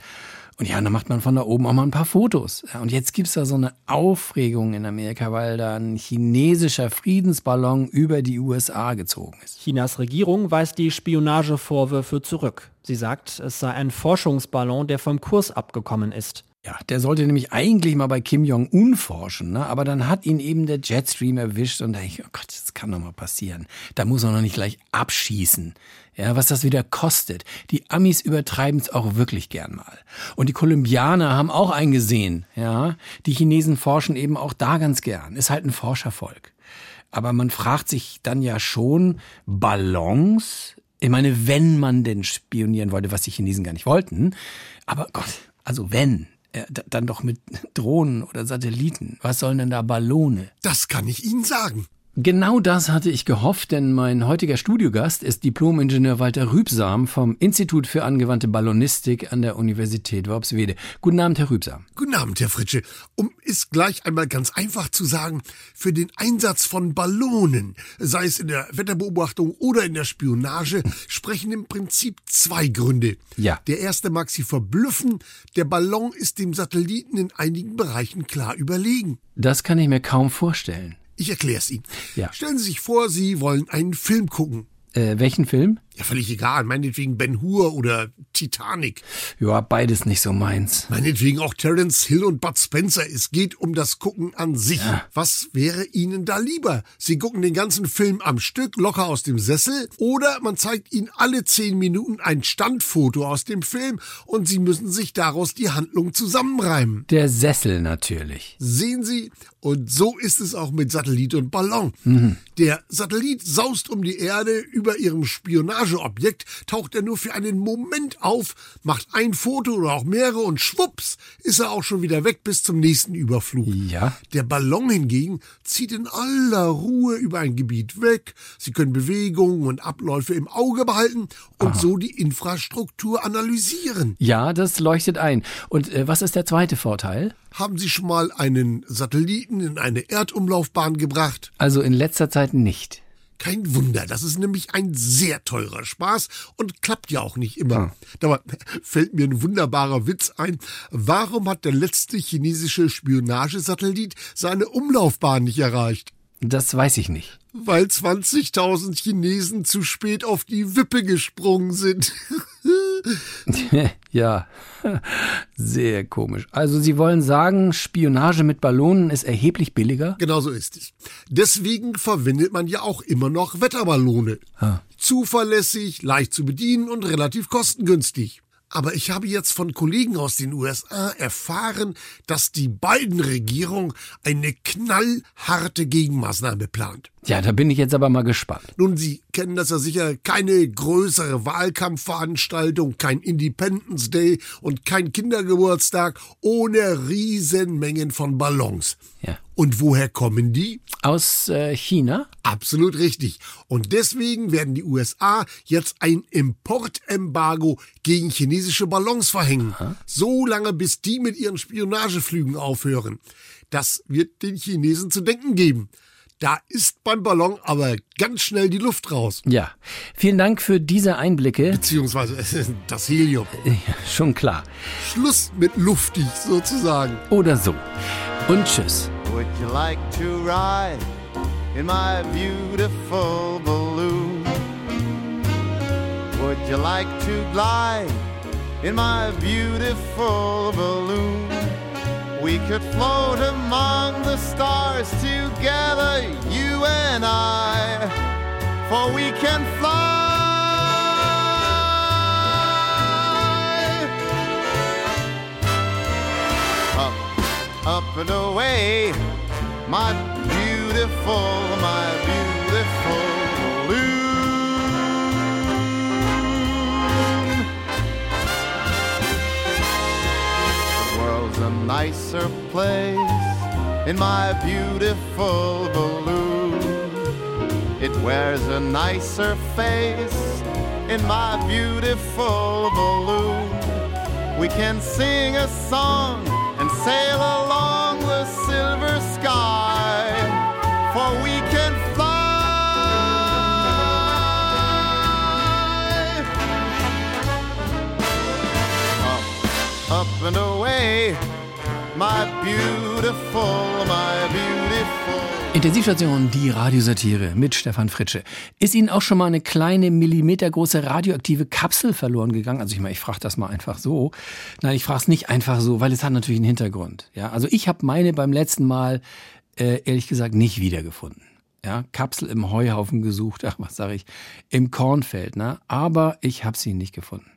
Und ja, dann macht man von da oben auch mal ein paar Fotos. Ja, und jetzt gibt's da so eine Aufregung in Amerika, weil da ein chinesischer Friedensballon über die USA gezogen ist. Chinas Regierung weist die Spionagevorwürfe zurück. Sie sagt, es sei ein Forschungsballon, der vom Kurs abgekommen ist. Ja, der sollte nämlich eigentlich mal bei Kim Jong-un forschen, ne? aber dann hat ihn eben der Jetstream erwischt und da ich, oh Gott, das kann doch mal passieren. Da muss er noch nicht gleich abschießen. Ja, was das wieder kostet. Die Amis übertreiben es auch wirklich gern mal. Und die Kolumbianer haben auch eingesehen, ja. Die Chinesen forschen eben auch da ganz gern. Ist halt ein Forschervolk. Aber man fragt sich dann ja schon, Ballons? Ich meine, wenn man denn spionieren wollte, was die Chinesen gar nicht wollten. Aber Gott, also wenn, dann doch mit Drohnen oder Satelliten. Was sollen denn da Ballone? Das kann ich Ihnen sagen. Genau das hatte ich gehofft, denn mein heutiger Studiogast ist Diplom-Ingenieur Walter Rübsam vom Institut für angewandte Ballonistik an der Universität Worpswede. Guten Abend, Herr Rübsam. Guten Abend, Herr Fritsche. Um es gleich einmal ganz einfach zu sagen, für den Einsatz von Ballonen, sei es in der Wetterbeobachtung oder in der Spionage, sprechen im Prinzip zwei Gründe. Ja. Der erste mag Sie verblüffen, der Ballon ist dem Satelliten in einigen Bereichen klar überlegen. Das kann ich mir kaum vorstellen. Ich erkläre es Ihnen. Ja. Stellen Sie sich vor, Sie wollen einen Film gucken. Äh, welchen Film? Ja, völlig egal. Meinetwegen Ben Hur oder Titanic. Ja, beides nicht so meins. Meinetwegen auch Terence Hill und Bud Spencer. Es geht um das Gucken an sich. Ja. Was wäre Ihnen da lieber? Sie gucken den ganzen Film am Stück locker aus dem Sessel oder man zeigt Ihnen alle zehn Minuten ein Standfoto aus dem Film und Sie müssen sich daraus die Handlung zusammenreimen. Der Sessel natürlich. Sehen Sie? Und so ist es auch mit Satellit und Ballon. Mhm. Der Satellit saust um die Erde über ihrem Spionageobjekt, taucht er nur für einen Moment auf, macht ein Foto oder auch mehrere und schwupps ist er auch schon wieder weg bis zum nächsten Überflug. Ja. Der Ballon hingegen zieht in aller Ruhe über ein Gebiet weg. Sie können Bewegungen und Abläufe im Auge behalten und Aha. so die Infrastruktur analysieren. Ja, das leuchtet ein. Und äh, was ist der zweite Vorteil? Haben Sie schon mal einen Satelliten in eine Erdumlaufbahn gebracht? Also in letzter Zeit nicht. Kein Wunder, das ist nämlich ein sehr teurer Spaß und klappt ja auch nicht immer. Dabei fällt mir ein wunderbarer Witz ein. Warum hat der letzte chinesische Spionagesatellit seine Umlaufbahn nicht erreicht? Das weiß ich nicht. Weil 20.000 Chinesen zu spät auf die Wippe gesprungen sind. ja, sehr komisch. Also Sie wollen sagen, Spionage mit Ballonen ist erheblich billiger? Genau so ist es. Deswegen verwendet man ja auch immer noch Wetterballone. Ah. Zuverlässig, leicht zu bedienen und relativ kostengünstig. Aber ich habe jetzt von Kollegen aus den USA erfahren, dass die Biden-Regierung eine knallharte Gegenmaßnahme plant. Ja, da bin ich jetzt aber mal gespannt. Nun, Sie kennen das ja sicher, keine größere Wahlkampfveranstaltung, kein Independence Day und kein Kindergeburtstag ohne Riesenmengen von Ballons. Ja. Und woher kommen die? Aus äh, China? Absolut richtig. Und deswegen werden die USA jetzt ein Importembargo gegen chinesische Ballons verhängen. So lange, bis die mit ihren Spionageflügen aufhören. Das wird den Chinesen zu denken geben. Da ist beim Ballon aber ganz schnell die Luft raus. Ja. Vielen Dank für diese Einblicke. Beziehungsweise das Helium. Ja, schon klar. Schluss mit luftig sozusagen. Oder so. Und tschüss. Would you like to ride in my beautiful balloon? Would you like to glide in my beautiful balloon? We could float among the stars together, you and I, for we can fly. Up, and away, my beautiful, my beautiful balloon. The world's a nicer place in my beautiful balloon. It wears a nicer face in my beautiful balloon. We can sing a song and sail along the silver sky, for we can fly. Up, up and away, my beautiful, my beautiful. Intensivstation, die Radiosatire mit Stefan Fritsche. Ist Ihnen auch schon mal eine kleine millimetergroße radioaktive Kapsel verloren gegangen? Also ich meine, ich frage das mal einfach so. Nein, ich frage es nicht einfach so, weil es hat natürlich einen Hintergrund. Ja, also ich habe meine beim letzten Mal äh, ehrlich gesagt nicht wiedergefunden. Ja, Kapsel im Heuhaufen gesucht, ach was sage ich, im Kornfeld, ne? Aber ich habe sie nicht gefunden.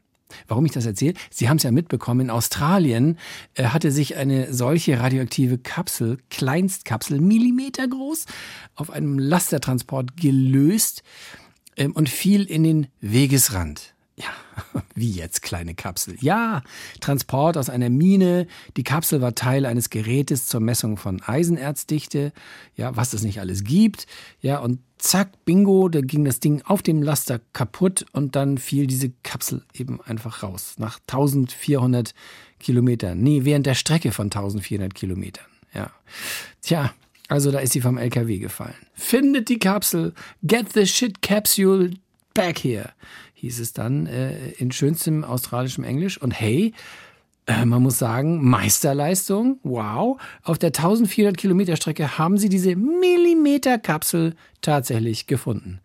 Warum ich das erzähle? Sie haben es ja mitbekommen, in Australien äh, hatte sich eine solche radioaktive Kapsel, Kleinstkapsel, Millimeter groß, auf einem Lastertransport gelöst ähm, und fiel in den Wegesrand. Ja, wie jetzt kleine Kapsel? Ja, Transport aus einer Mine. Die Kapsel war Teil eines Gerätes zur Messung von Eisenerzdichte. Ja, was es nicht alles gibt. Ja, und zack, bingo, da ging das Ding auf dem Laster kaputt und dann fiel diese Kapsel eben einfach raus. Nach 1400 Kilometern. Nee, während der Strecke von 1400 Kilometern. Ja. Tja, also da ist sie vom LKW gefallen. Findet die Kapsel. Get the shit capsule back here hieß es dann äh, in schönstem australischem Englisch. Und hey, äh, man muss sagen, Meisterleistung, wow. Auf der 1400 Kilometer Strecke haben sie diese Millimeterkapsel tatsächlich gefunden.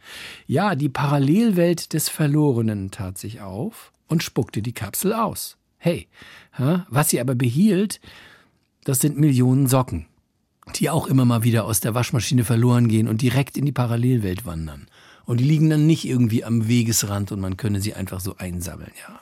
Ja, die Parallelwelt des Verlorenen tat sich auf und spuckte die Kapsel aus. Hey, was sie aber behielt, das sind Millionen Socken, die auch immer mal wieder aus der Waschmaschine verloren gehen und direkt in die Parallelwelt wandern. Und die liegen dann nicht irgendwie am Wegesrand und man könne sie einfach so einsammeln, ja.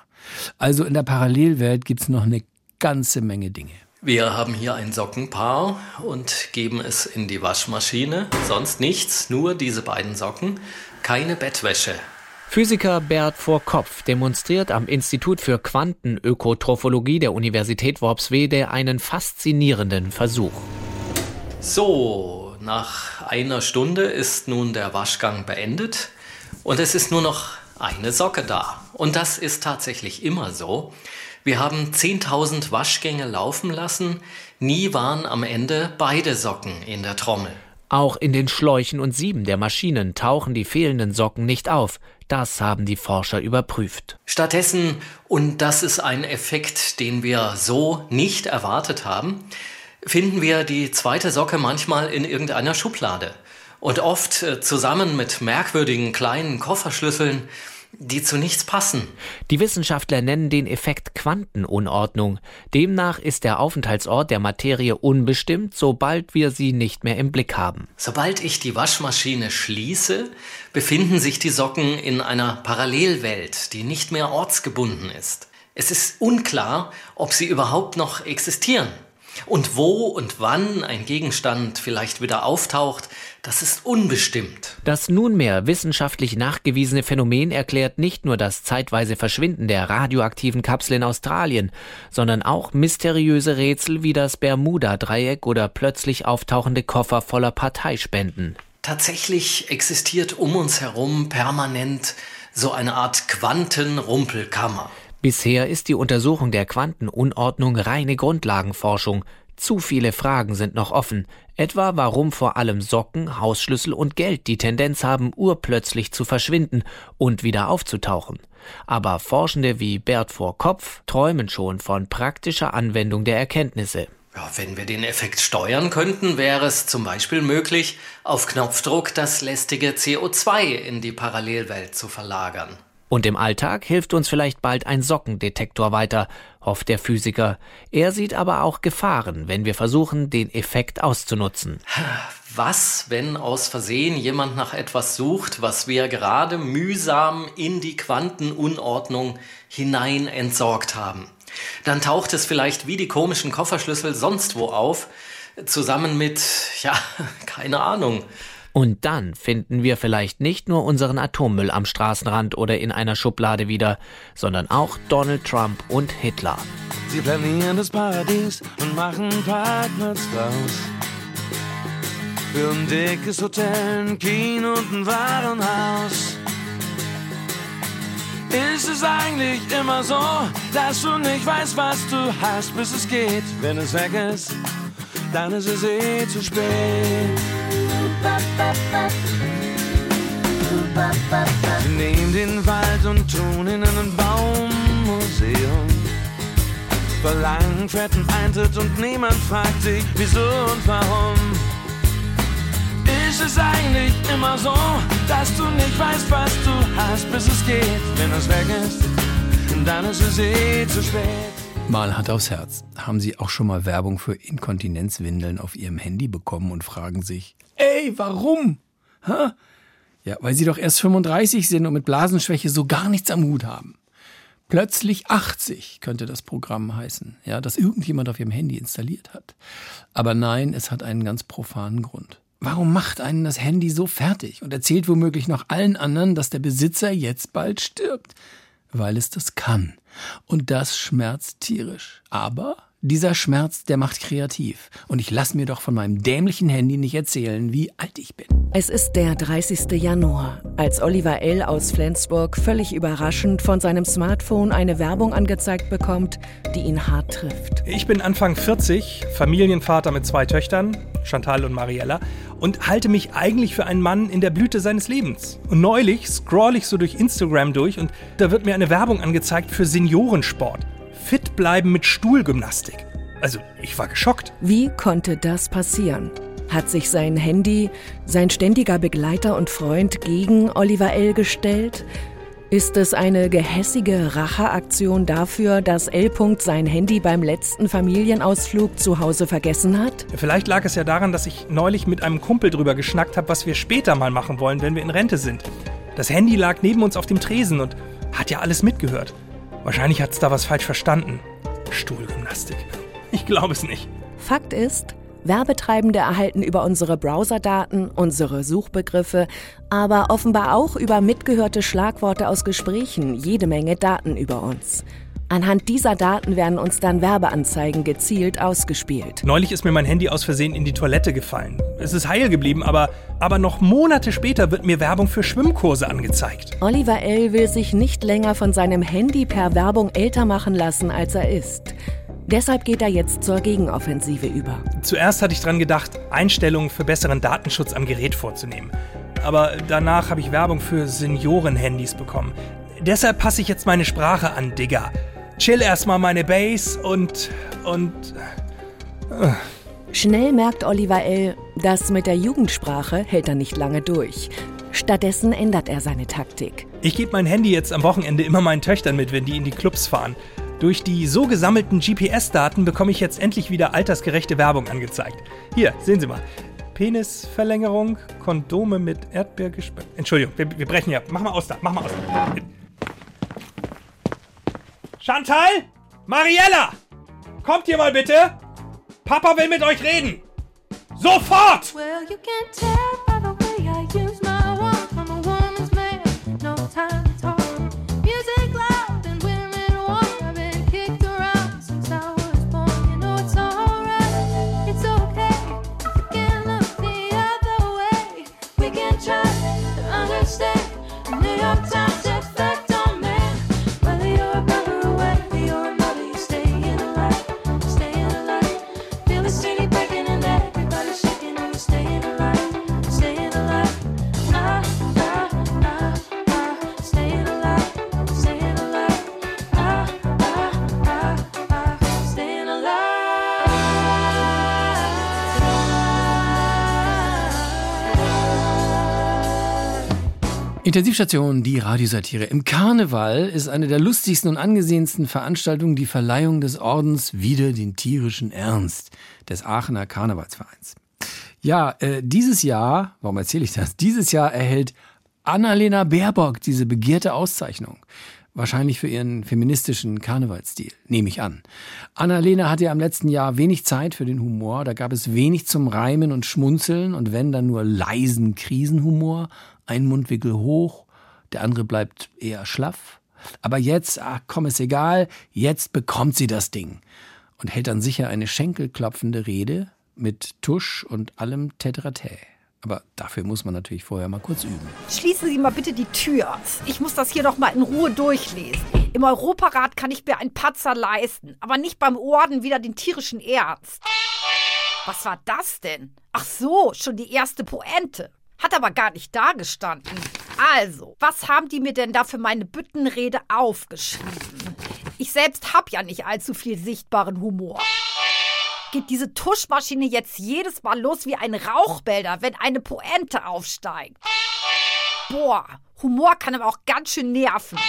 Also in der Parallelwelt gibt's noch eine ganze Menge Dinge. Wir haben hier ein Sockenpaar und geben es in die Waschmaschine. Sonst nichts, nur diese beiden Socken. Keine Bettwäsche. Physiker Bert Vorkopf demonstriert am Institut für Quantenökotrophologie der Universität Worpswede einen faszinierenden Versuch. So, nach einer Stunde ist nun der Waschgang beendet und es ist nur noch eine Socke da. Und das ist tatsächlich immer so. Wir haben 10.000 Waschgänge laufen lassen, nie waren am Ende beide Socken in der Trommel. Auch in den Schläuchen und Sieben der Maschinen tauchen die fehlenden Socken nicht auf. Das haben die Forscher überprüft. Stattdessen, und das ist ein Effekt, den wir so nicht erwartet haben, finden wir die zweite Socke manchmal in irgendeiner Schublade. Und oft äh, zusammen mit merkwürdigen kleinen Kofferschlüsseln, die zu nichts passen. Die Wissenschaftler nennen den Effekt Quantenunordnung. Demnach ist der Aufenthaltsort der Materie unbestimmt, sobald wir sie nicht mehr im Blick haben. Sobald ich die Waschmaschine schließe, befinden sich die Socken in einer Parallelwelt, die nicht mehr ortsgebunden ist. Es ist unklar, ob sie überhaupt noch existieren. Und wo und wann ein Gegenstand vielleicht wieder auftaucht, das ist unbestimmt. Das nunmehr wissenschaftlich nachgewiesene Phänomen erklärt nicht nur das zeitweise Verschwinden der radioaktiven Kapsel in Australien, sondern auch mysteriöse Rätsel wie das Bermuda-Dreieck oder plötzlich auftauchende Koffer voller Parteispenden. Tatsächlich existiert um uns herum permanent so eine Art Quantenrumpelkammer. Bisher ist die Untersuchung der Quantenunordnung reine Grundlagenforschung. Zu viele Fragen sind noch offen, etwa warum vor allem Socken, Hausschlüssel und Geld die Tendenz haben, urplötzlich zu verschwinden und wieder aufzutauchen. Aber Forschende wie Bert vor Kopf träumen schon von praktischer Anwendung der Erkenntnisse. Ja, wenn wir den Effekt steuern könnten, wäre es zum Beispiel möglich, auf Knopfdruck das lästige CO2 in die Parallelwelt zu verlagern. Und im Alltag hilft uns vielleicht bald ein Sockendetektor weiter, hofft der Physiker. Er sieht aber auch Gefahren, wenn wir versuchen, den Effekt auszunutzen. Was, wenn aus Versehen jemand nach etwas sucht, was wir gerade mühsam in die Quantenunordnung hinein entsorgt haben? Dann taucht es vielleicht wie die komischen Kofferschlüssel sonst wo auf, zusammen mit, ja, keine Ahnung, und dann finden wir vielleicht nicht nur unseren Atommüll am Straßenrand oder in einer Schublade wieder, sondern auch Donald Trump und Hitler. Sie planieren das Paradies und machen Parkplatz draus. Für ein dickes Hotel, ein Kino und ein Warenhaus. Ist es eigentlich immer so, dass du nicht weißt, was du hast, bis es geht? Wenn es weg ist, dann ist es eh zu spät. Sie nehmen den Wald und tun in ein Baummuseum. Verlangen fetten Eintritt und niemand fragt sich, wieso und warum. Ist es eigentlich immer so, dass du nicht weißt, was du hast, bis es geht? Wenn es weg ist, dann ist es eh zu spät. Mal Hand aufs Herz. Haben Sie auch schon mal Werbung für Inkontinenzwindeln auf Ihrem Handy bekommen und fragen sich, ey, warum? Ha? Ja, weil Sie doch erst 35 sind und mit Blasenschwäche so gar nichts am Hut haben. Plötzlich 80 könnte das Programm heißen, ja, das irgendjemand auf Ihrem Handy installiert hat. Aber nein, es hat einen ganz profanen Grund. Warum macht einen das Handy so fertig und erzählt womöglich noch allen anderen, dass der Besitzer jetzt bald stirbt? Weil es das kann. Und das schmerzt tierisch. Aber dieser Schmerz, der macht kreativ. Und ich lasse mir doch von meinem dämlichen Handy nicht erzählen, wie alt ich bin. Es ist der 30. Januar, als Oliver L. aus Flensburg völlig überraschend von seinem Smartphone eine Werbung angezeigt bekommt, die ihn hart trifft. Ich bin Anfang 40, Familienvater mit zwei Töchtern, Chantal und Mariella, und halte mich eigentlich für einen Mann in der Blüte seines Lebens. Und neulich scroll ich so durch Instagram durch und da wird mir eine Werbung angezeigt für Seniorensport fit bleiben mit Stuhlgymnastik. Also, ich war geschockt. Wie konnte das passieren? Hat sich sein Handy, sein ständiger Begleiter und Freund gegen Oliver L. gestellt? Ist es eine gehässige Racheaktion dafür, dass L. sein Handy beim letzten Familienausflug zu Hause vergessen hat? Vielleicht lag es ja daran, dass ich neulich mit einem Kumpel drüber geschnackt habe, was wir später mal machen wollen, wenn wir in Rente sind. Das Handy lag neben uns auf dem Tresen und hat ja alles mitgehört. Wahrscheinlich hat es da was falsch verstanden. Stuhlgymnastik. Ich glaube es nicht. Fakt ist, Werbetreibende erhalten über unsere Browserdaten, unsere Suchbegriffe, aber offenbar auch über mitgehörte Schlagworte aus Gesprächen jede Menge Daten über uns. Anhand dieser Daten werden uns dann Werbeanzeigen gezielt ausgespielt. Neulich ist mir mein Handy aus Versehen in die Toilette gefallen. Es ist heil geblieben, aber, aber noch Monate später wird mir Werbung für Schwimmkurse angezeigt. Oliver L. will sich nicht länger von seinem Handy per Werbung älter machen lassen, als er ist. Deshalb geht er jetzt zur Gegenoffensive über. Zuerst hatte ich dran gedacht, Einstellungen für besseren Datenschutz am Gerät vorzunehmen. Aber danach habe ich Werbung für Senioren-Handys bekommen. Deshalb passe ich jetzt meine Sprache an, Digga chill erstmal meine Base und. und. Uh. Schnell merkt Oliver L., das mit der Jugendsprache hält er nicht lange durch. Stattdessen ändert er seine Taktik. Ich gebe mein Handy jetzt am Wochenende immer meinen Töchtern mit, wenn die in die Clubs fahren. Durch die so gesammelten GPS-Daten bekomme ich jetzt endlich wieder altersgerechte Werbung angezeigt. Hier, sehen Sie mal. Penisverlängerung, Kondome mit Erdbeergespeck. Entschuldigung, wir, wir brechen ja. Mach mal aus da, mach mal aus da. Chantal? Mariella! Kommt hier mal bitte! Papa will mit euch reden! Sofort! Well, Intensivstation, die Radiosatire. Im Karneval ist eine der lustigsten und angesehensten Veranstaltungen die Verleihung des Ordens Wider den tierischen Ernst des Aachener Karnevalsvereins. Ja, äh, dieses Jahr, warum erzähle ich das? Dieses Jahr erhält Annalena Baerbock diese begehrte Auszeichnung. Wahrscheinlich für ihren feministischen Karnevalsstil, nehme ich an. Annalena hatte ja im letzten Jahr wenig Zeit für den Humor. Da gab es wenig zum Reimen und Schmunzeln und wenn dann nur leisen Krisenhumor. Ein Mundwinkel hoch, der andere bleibt eher schlaff. Aber jetzt, ach komm, ist egal, jetzt bekommt sie das Ding. Und hält dann sicher eine schenkelklopfende Rede mit Tusch und allem Tetratä. Aber dafür muss man natürlich vorher mal kurz üben. Schließen Sie mal bitte die Tür. Ich muss das hier noch mal in Ruhe durchlesen. Im Europarat kann ich mir einen Patzer leisten, aber nicht beim Orden wieder den tierischen Ernst. Was war das denn? Ach so, schon die erste Poente. Hat aber gar nicht dagestanden. Also, was haben die mir denn da für meine Büttenrede aufgeschrieben? Ich selbst hab ja nicht allzu viel sichtbaren Humor geht diese Tuschmaschine jetzt jedes Mal los wie ein Rauchbälder, wenn eine Poente aufsteigt. Boah, Humor kann aber auch ganz schön nerven.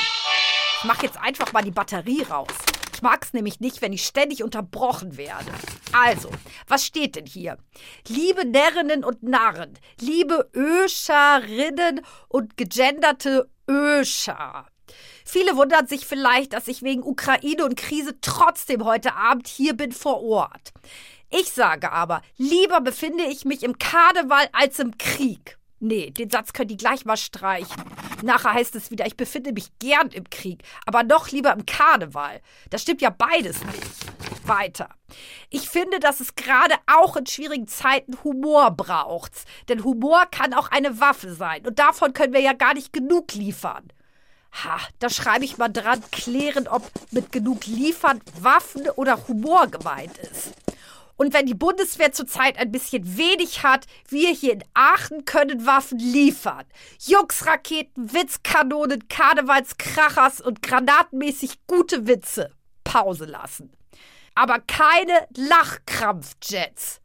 Ich mach jetzt einfach mal die Batterie raus. Ich mag's nämlich nicht, wenn ich ständig unterbrochen werde. Also, was steht denn hier? Liebe Närrinnen und Narren, liebe Öscherinnen und gegenderte Öscher. Viele wundern sich vielleicht, dass ich wegen Ukraine und Krise trotzdem heute Abend hier bin vor Ort. Ich sage aber, lieber befinde ich mich im Karneval als im Krieg. Nee, den Satz könnt ihr gleich mal streichen. Nachher heißt es wieder, ich befinde mich gern im Krieg, aber noch lieber im Karneval. Das stimmt ja beides nicht. Weiter. Ich finde, dass es gerade auch in schwierigen Zeiten Humor braucht. Denn Humor kann auch eine Waffe sein. Und davon können wir ja gar nicht genug liefern. Ha, da schreibe ich mal dran, klären, ob mit genug Liefern Waffen oder Humor gemeint ist. Und wenn die Bundeswehr zurzeit ein bisschen wenig hat, wir hier in Aachen können Waffen liefern. Jux-Raketen, Witzkanonen, Karnevalskrachers und granatenmäßig gute Witze. Pause lassen. Aber keine Lachkrampfjets.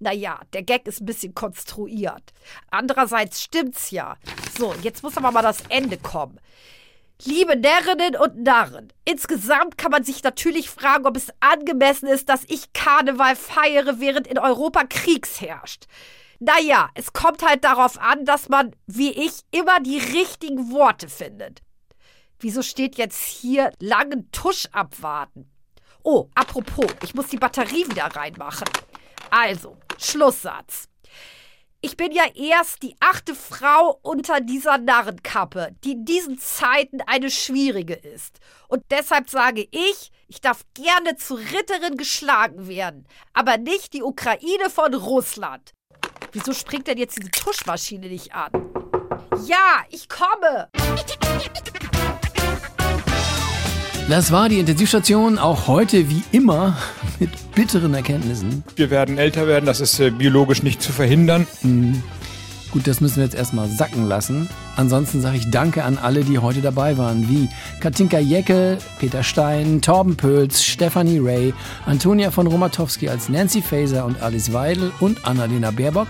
Naja, der Gag ist ein bisschen konstruiert. Andererseits stimmt's ja. So, jetzt muss aber mal das Ende kommen. Liebe Närrinnen und Narren, insgesamt kann man sich natürlich fragen, ob es angemessen ist, dass ich Karneval feiere, während in Europa Kriegs herrscht. Naja, es kommt halt darauf an, dass man, wie ich, immer die richtigen Worte findet. Wieso steht jetzt hier langen Tusch abwarten? Oh, apropos, ich muss die Batterie wieder reinmachen. Also, Schlusssatz. Ich bin ja erst die achte Frau unter dieser Narrenkappe, die in diesen Zeiten eine schwierige ist. Und deshalb sage ich, ich darf gerne zu Ritterin geschlagen werden, aber nicht die Ukraine von Russland. Wieso springt denn jetzt diese Tuschmaschine nicht an? Ja, ich komme! Das war die Intensivstation, auch heute wie immer mit bitteren Erkenntnissen. Wir werden älter werden, das ist äh, biologisch nicht zu verhindern. Mhm. Gut, das müssen wir jetzt erstmal sacken lassen. Ansonsten sage ich Danke an alle, die heute dabei waren, wie Katinka Jeckel, Peter Stein, Torben Pölz, Stefanie Ray, Antonia von Romatowski als Nancy Faser und Alice Weidel und Annalena Baerbock,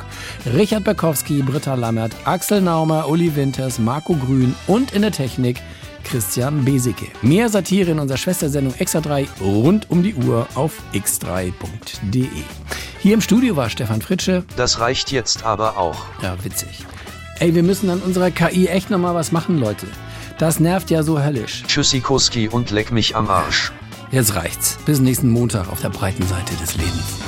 Richard Berkowski, Britta Lammert, Axel Naumer, Uli Winters, Marco Grün und in der Technik Christian Besicke. Mehr Satire in unserer Schwestersendung Extra 3 rund um die Uhr auf x3.de. Hier im Studio war Stefan Fritsche. Das reicht jetzt aber auch. Ja, witzig. Ey, wir müssen an unserer KI echt nochmal was machen, Leute. Das nervt ja so höllisch. Tschüssikowski und leck mich am Arsch. Jetzt reicht's. Bis nächsten Montag auf der breiten Seite des Lebens.